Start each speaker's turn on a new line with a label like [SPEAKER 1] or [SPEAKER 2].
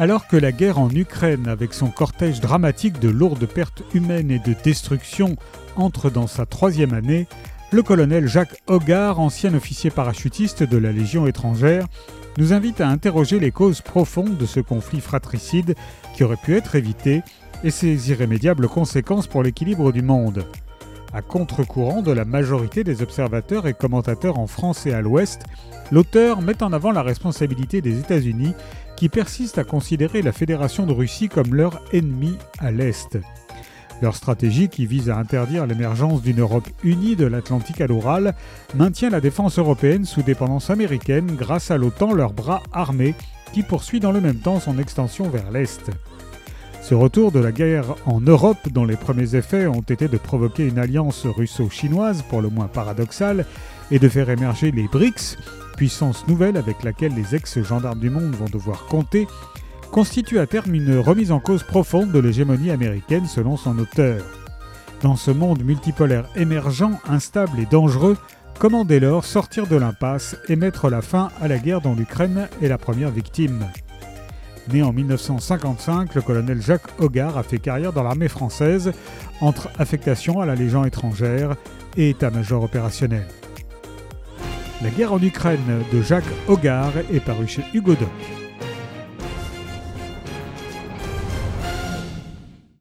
[SPEAKER 1] Alors que la guerre en Ukraine, avec son cortège dramatique de lourdes pertes humaines et de destruction, entre dans sa troisième année, le colonel Jacques Hogarth, ancien officier parachutiste de la Légion étrangère, nous invite à interroger les causes profondes de ce conflit fratricide qui aurait pu être évité et ses irrémédiables conséquences pour l'équilibre du monde. À contre-courant de la majorité des observateurs et commentateurs en France et à l'Ouest, l'auteur met en avant la responsabilité des États-Unis qui persistent à considérer la Fédération de Russie comme leur ennemi à l'Est. Leur stratégie, qui vise à interdire l'émergence d'une Europe unie de l'Atlantique à l'Oural, maintient la défense européenne sous dépendance américaine grâce à l'OTAN, leur bras armé, qui poursuit dans le même temps son extension vers l'Est. Ce retour de la guerre en Europe, dont les premiers effets ont été de provoquer une alliance russo-chinoise pour le moins paradoxale et de faire émerger les BRICS, puissance nouvelle avec laquelle les ex-gendarmes du monde vont devoir compter, constitue à terme une remise en cause profonde de l'hégémonie américaine selon son auteur. Dans ce monde multipolaire émergent, instable et dangereux, comment dès lors sortir de l'impasse et mettre la fin à la guerre dont l'Ukraine est la première victime? Né en 1955, le colonel Jacques Hogarth a fait carrière dans l'armée française entre affectation à la Légion étrangère et état-major opérationnel. La guerre en Ukraine de Jacques Hogarth est paru chez Hugo Doc.